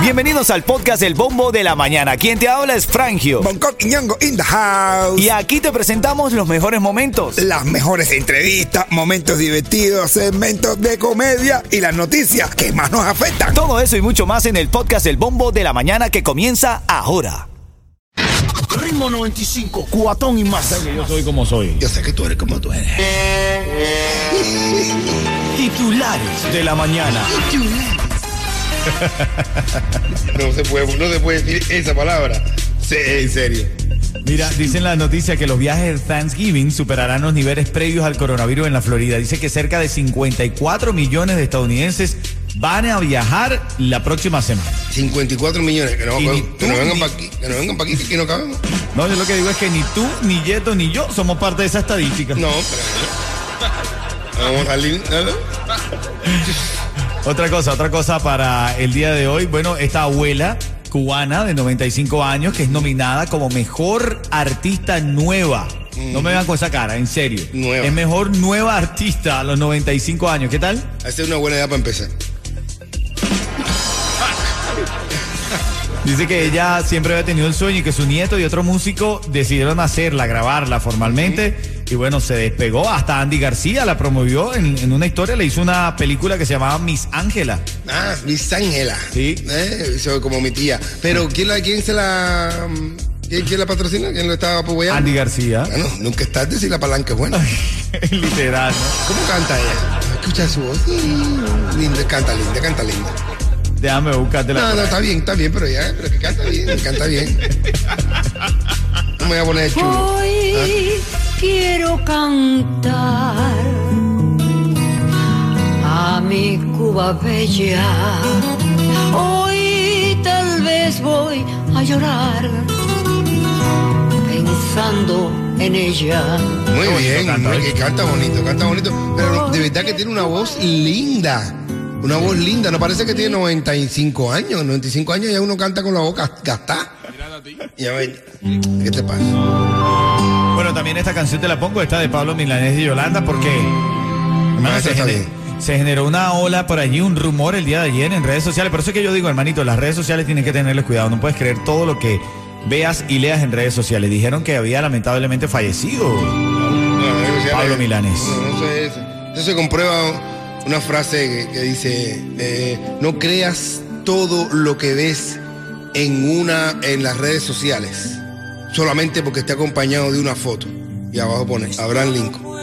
Bienvenidos al podcast El Bombo de la Mañana. Quien te habla es Frangio. Bangkok y Ñongo in the house. Y aquí te presentamos los mejores momentos. Las mejores entrevistas, momentos divertidos, segmentos de comedia y las noticias que más nos afectan. Todo eso y mucho más en el podcast El Bombo de la Mañana que comienza ahora. Ritmo 95, cuatón y más. Yo soy como soy. Yo sé que tú eres como tú eres. Titulares de la mañana. No se puede, no se puede decir esa palabra. Sí, en serio. Mira, dicen las noticias que los viajes de Thanksgiving superarán los niveles previos al coronavirus en la Florida. Dice que cerca de 54 millones de estadounidenses van a viajar la próxima semana. 54 millones, que no, que vengan para aquí, que no vengan para aquí, que no cabemos. No, yo lo que digo es que ni tú, ni Yeto, ni yo somos parte de esa estadística. No, pero vamos a salir, ¿no? Otra cosa, otra cosa para el día de hoy. Bueno, esta abuela cubana de 95 años que es nominada como mejor artista nueva. No me vean con esa cara, en serio. Nueva. Es mejor nueva artista a los 95 años. ¿Qué tal? Esa es una buena idea para empezar. Dice que ella siempre había tenido el sueño y que su nieto y otro músico decidieron hacerla, grabarla formalmente. Y bueno, se despegó. Hasta Andy García la promovió en, en una historia. Le hizo una película que se llamaba Miss Ángela. Ah, Miss Ángela. Sí. Eh, como mi tía. Pero ¿quién, la, quién se la. ¿Quién, quién la patrocina? ¿Quién lo estaba apoyando? Andy García. Bueno, nunca es tarde si la palanca es buena. Literal, ¿no? ¿Cómo canta ella? Escucha su voz. Mm, Linda, canta linda, canta linda. Déjame buscártela. No, por no, ahí. está bien, está bien, pero ya, pero que canta bien, canta bien. No me voy a poner chulo. Quiero cantar a mi Cuba bella. Hoy tal vez voy a llorar pensando en ella. Muy bonito bien, canta, muy- ¿eh? que canta bonito, canta bonito. Pero de verdad que tiene una voz linda. Una voz linda, no parece que tiene 95 años. 95 años ya uno canta con la boca gastada. Ya ven, ¿qué te pasa? También esta canción te la pongo, esta de Pablo Milanés y Yolanda, porque hermano, Ah, se, gener- generó una ola por allí, un rumor el día de ayer en redes sociales. Por eso es que yo digo, hermanito, las redes sociales tienen que tenerles cuidado. No puedes creer todo lo que veas y leas en redes sociales. Dijeron que había lamentablemente fallecido. No, Pablo Milanés. No, no sé eso. Eso se comprueba una frase que, que dice, eh, no creas todo lo que ves en una en las redes sociales, solamente porque esté acompañado de una foto. Y abajo pone Abraham Lincoln.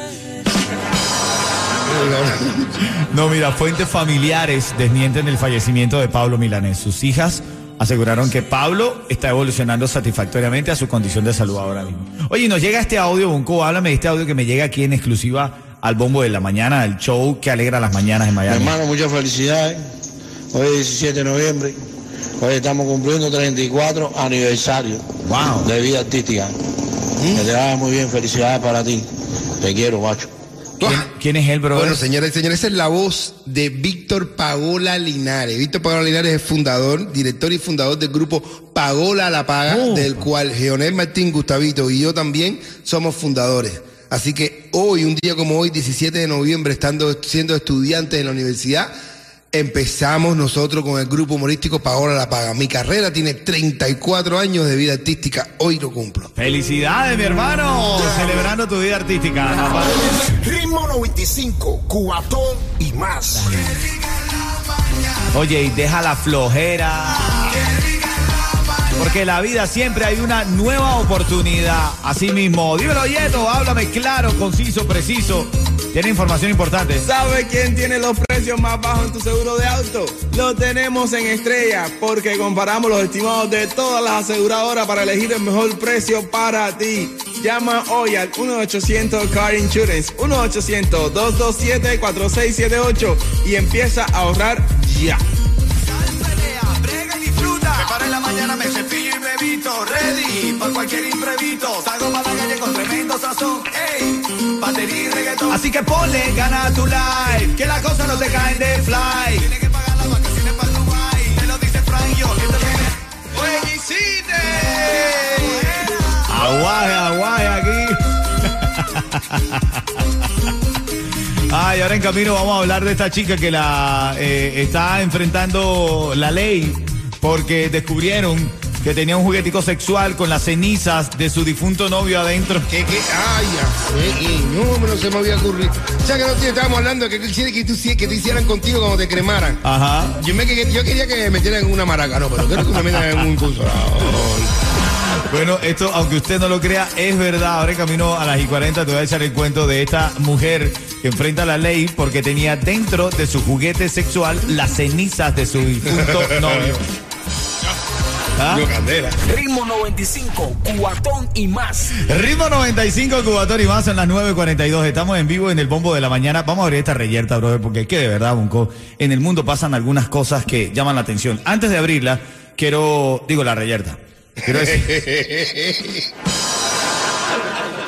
No, mira, fuentes familiares desmienten el fallecimiento de Pablo Milanés. Sus hijas aseguraron que Pablo está evolucionando satisfactoriamente a su condición de salud ahora mismo. Oye, nos llega este audio, Bonco, háblame de este audio que me llega aquí en exclusiva al bombo de la mañana, al show que alegra las mañanas en Mi Miami. hermano, muchas felicidades. Hoy es 17 de noviembre. Hoy estamos cumpliendo 34 aniversario Wow. de vida artística. Que te vaya muy bien, felicidades para ti. Te quiero, macho. ¿Quién, quién es él, bro? Bueno, señoras y señores, esa es la voz de Víctor Pagola Linares. Víctor Pagola Linares es fundador, director y fundador del grupo Pagola La Paga, Oh. del cual Geonel Martín, Gustavito y yo también somos fundadores. Así que hoy, un día como hoy, 17 de noviembre, estando siendo estudiantes en la universidad, empezamos nosotros con el grupo humorístico Pagola La Paga. Mi carrera tiene 34 años de vida artística, hoy lo cumplo. Felicidades, mi hermano. Celebrando tu vida artística. papá. Ritmo 95, cuatón y más. Oye, y deja la flojera. Porque en la vida siempre hay una nueva oportunidad. Así mismo, dímelo, Yeto, háblame claro, conciso, preciso. Tiene información importante. ¿Sabe quién tiene los precios más bajos en tu seguro de auto? Lo tenemos en Estrella, porque comparamos los estimados de todas las aseguradoras para elegir el mejor precio para ti. Llama hoy al 1-800 Car Insurance, 1-800-227-4678 y empieza a ahorrar ya. Así que ponle gana tu life, que las cosas no te caen de fly. Tienes que pagar las vacaciones para Dubai. Te lo dice Frank yo. Que te viene. Aguaje, aguaje aquí. Ay, ahora en camino vamos a hablar de esta chica que la eh, está enfrentando la ley porque descubrieron que tenía un juguetico sexual con las cenizas de su difunto novio adentro. ¿Qué, qué? Ay, ya no, no se me había ocurrido. O sea, que no estábamos hablando de que que, tú, que te hicieran contigo cuando te cremaran. Ajá. Yo, me, que- yo quería que me metieran en una maraca, no, pero quiero que me metan en un consolador. Bueno, esto, aunque usted no lo crea, es verdad. Ahora en camino a las y 40 te voy a echar el cuento de esta mujer que enfrenta la ley porque tenía dentro de su juguete sexual las cenizas de su difunto novio. ¿Ah? Candela. Ritmo 95, cuatón y más. Ritmo 95, Cubatón y más en las 9.42. Estamos en vivo en el bombo de la mañana. Vamos a abrir esta reyerta, brother, porque es que de verdad, Bunco, en el mundo pasan algunas cosas que llaman la atención. Antes de abrirla, quiero, digo la reyerta. Quiero decir,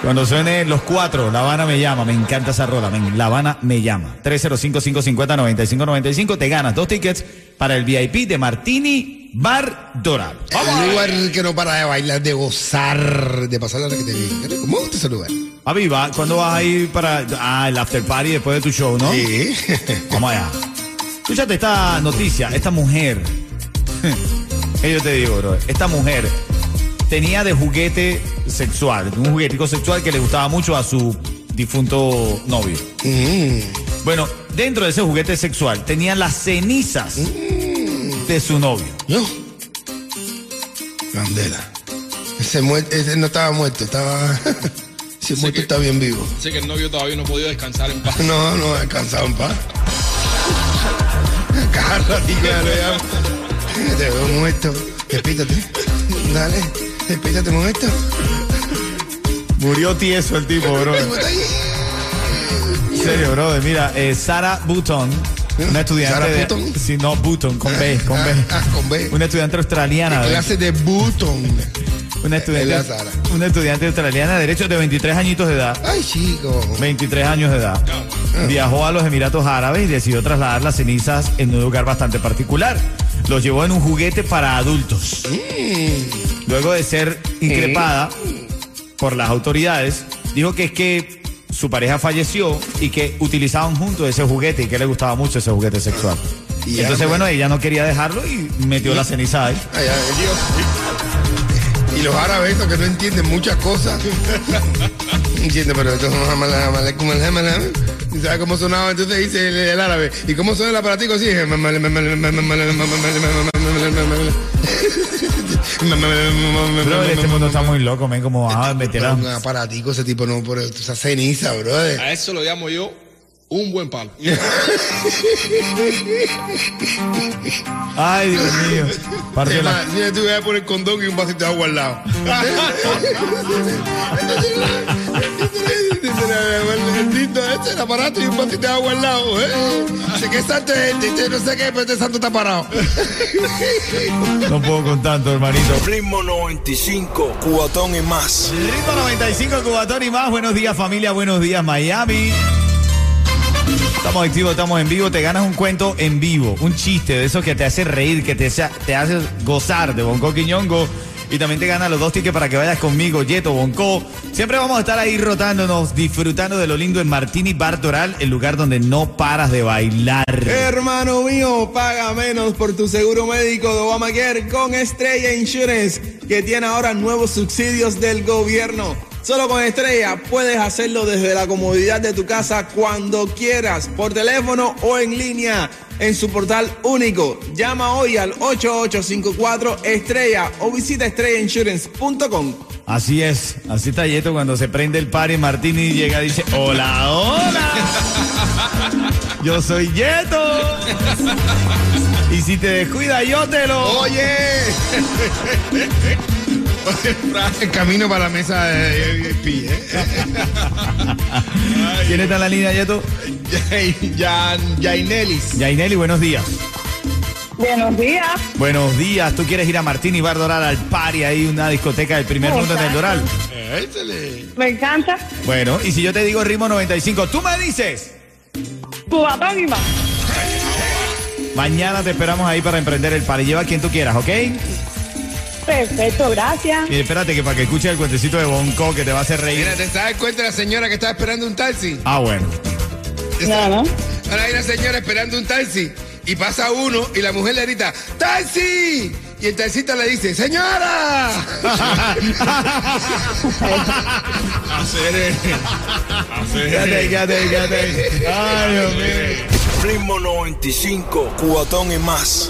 cuando suene los cuatro, La Habana me llama, me encanta esa rola, men, La Habana me llama. 305-550-9595, te ganas dos tickets para el VIP de Martini Bar Doral. Un lugar que no para de bailar, de gozar, de pasar la que te vi. ¿Cómo gusta ese lugar? Aviva, ¿cuándo vas a ir para ah, el after party después de tu show, no? Sí. Vamos allá. Escúchate esta noticia, esta mujer. Que yo te digo, bro. Esta mujer tenía de juguete sexual, un juguetico sexual que le gustaba mucho a su difunto novio. Mm. Bueno, dentro de ese juguete sexual tenían las cenizas de su novio. ¿Yo? Candela. Ese, no estaba muerto, estaba. Ese muerto está bien vivo. Sé que el novio todavía no ha podido descansar en paz. No, no, descansado en paz. Cada ratito ya. Te veo muerto. Despítate. Dale, despítate, muerto. Murió tieso el tipo, bro. En serio, brother. Mira, eh, Sara Button, una estudiante ¿Sarah de... Button? Sí, no, Button, con B, con B. Ah, con B. Una estudiante australiana. de- Clase de Button. Una estudiante, una estudiante australiana de derechos de 23 añitos de edad. Ay, chico. 23 años de edad. Viajó a los Emiratos Árabes y decidió trasladar las cenizas en un lugar bastante particular. Los llevó en un juguete para adultos. Luego de ser increpada por las autoridades, dijo que es que su pareja falleció y que utilizaban juntos ese juguete y que le gustaba mucho ese juguete sexual. Y Y Entonces, pues. bueno, ella no quería dejarlo y metió la ceniza ahí. Ay, ay, Dios. Y los árabes, que no entienden muchas cosas. Entiende, pero esto es ¿Y sabes cómo sonaba? Entonces dice el, el árabe. ¿Y cómo suena el aparatico así? Bro, este mundo está muy loco, men, como va a meter a... Un aparatico, ese tipo no, por esa ceniza, brother. A eso lo llamo yo un buen palo. Ay, Dios mío. Partió la- mira, tú vas a poner condón y un vasito de agua al lado. El tinto ese, el aparato y un vasito de agua al lado, ¿eh? Dice que santo es este no sé qué, pero este santo está parado. No puedo con tanto, hermanito. Ritmo 95, cuatón y más. Ritmo 95, Cubatón y más. Buenos días, familia. Buenos días, Miami. Estamos activos, estamos en vivo. Te ganas un cuento en vivo, un chiste de esos que te hace reír, que te, hace- te hace gozar de Bonco Quiñongo. Y también te ganas los dos tickets para que vayas conmigo, Yeto, Bonco. Siempre vamos a estar ahí rotándonos, disfrutando de lo lindo en Martini Bar Doral, el lugar donde no paras de bailar. Hermano mío, paga menos por tu seguro médico de Obamacare con Estrella Insurance, que tiene ahora nuevos subsidios del gobierno. Solo con Estrella puedes hacerlo desde la comodidad de tu casa cuando quieras, por teléfono o en línea, en su portal único. Llama hoy al 8854 Estrella o visita estrellainsurance.com. Así es, así está Yeto cuando se prende el party, Martini llega y dice, hola, hola, yo soy Yeto. Y si te descuida, yo te lo... Oye. El camino para la mesa de VIP, ¿eh? ¿Quién está en la línea, Yeto? Ya, Yainelis. Yaineli, buenos días. Buenos días. Buenos días, ¿tú quieres ir a Martini Bar Doral al party ahí, una discoteca del primer mundo en el Doral? Échale. Me encanta. Bueno, y si yo te digo ritmo 95, tú me dices, Cubatón y más. mañana te esperamos ahí para emprender el party, lleva a quien tú quieras, ¿ok? Perfecto, gracias. Y espérate que para que escuches el cuentecito de Bonco que te va a hacer reír. Mira, ¿te das cuenta de la señora que estaba esperando un taxi? Ah, bueno. No, no. Ahora hay una señora esperando un taxi y pasa uno y la mujer le grita, ¡Taxi! Y el taxista le dice, ¡Señora! Hacer. Quédate, quédate, quédate. Ay, Dios mío. Ritmo 95, cuatón y más.